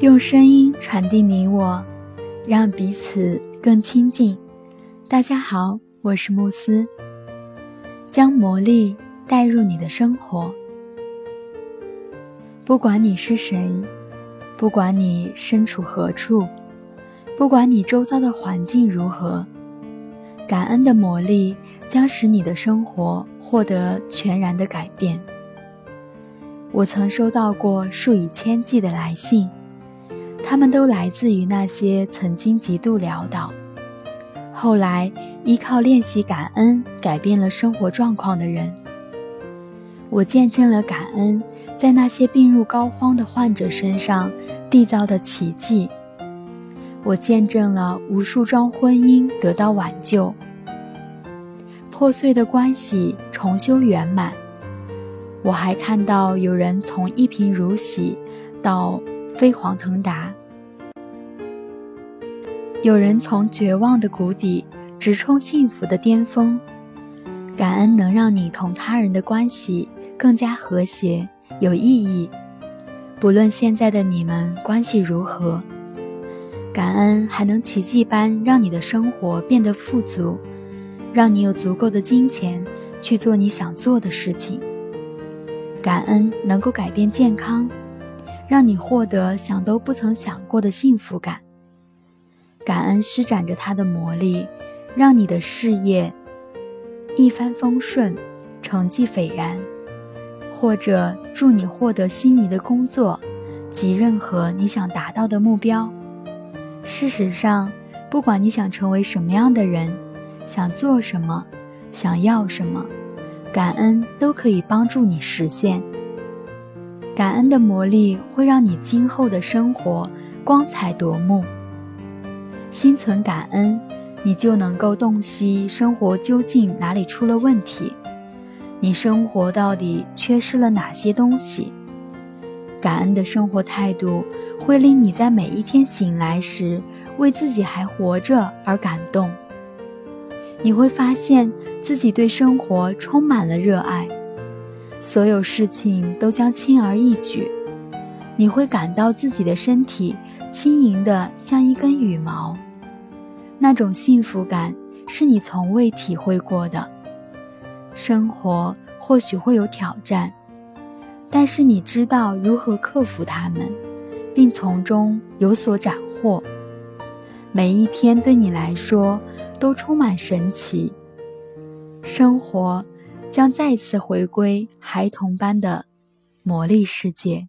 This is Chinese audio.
用声音传递你我，让彼此更亲近。大家好，我是慕斯。将魔力带入你的生活，不管你是谁，不管你身处何处，不管你周遭的环境如何，感恩的魔力将使你的生活获得全然的改变。我曾收到过数以千计的来信。他们都来自于那些曾经极度潦倒，后来依靠练习感恩改变了生活状况的人。我见证了感恩在那些病入膏肓的患者身上缔造的奇迹。我见证了无数桩婚姻得到挽救，破碎的关系重修圆满。我还看到有人从一贫如洗到。飞黄腾达，有人从绝望的谷底直冲幸福的巅峰。感恩能让你同他人的关系更加和谐、有意义。不论现在的你们关系如何，感恩还能奇迹般让你的生活变得富足，让你有足够的金钱去做你想做的事情。感恩能够改变健康。让你获得想都不曾想过的幸福感。感恩施展着它的魔力，让你的事业一帆风顺，成绩斐然；或者助你获得心仪的工作及任何你想达到的目标。事实上，不管你想成为什么样的人，想做什么，想要什么，感恩都可以帮助你实现。感恩的魔力会让你今后的生活光彩夺目。心存感恩，你就能够洞悉生活究竟哪里出了问题，你生活到底缺失了哪些东西。感恩的生活态度会令你在每一天醒来时为自己还活着而感动。你会发现自己对生活充满了热爱。所有事情都将轻而易举，你会感到自己的身体轻盈的像一根羽毛，那种幸福感是你从未体会过的。生活或许会有挑战，但是你知道如何克服它们，并从中有所斩获。每一天对你来说都充满神奇，生活。将再次回归孩童般的魔力世界。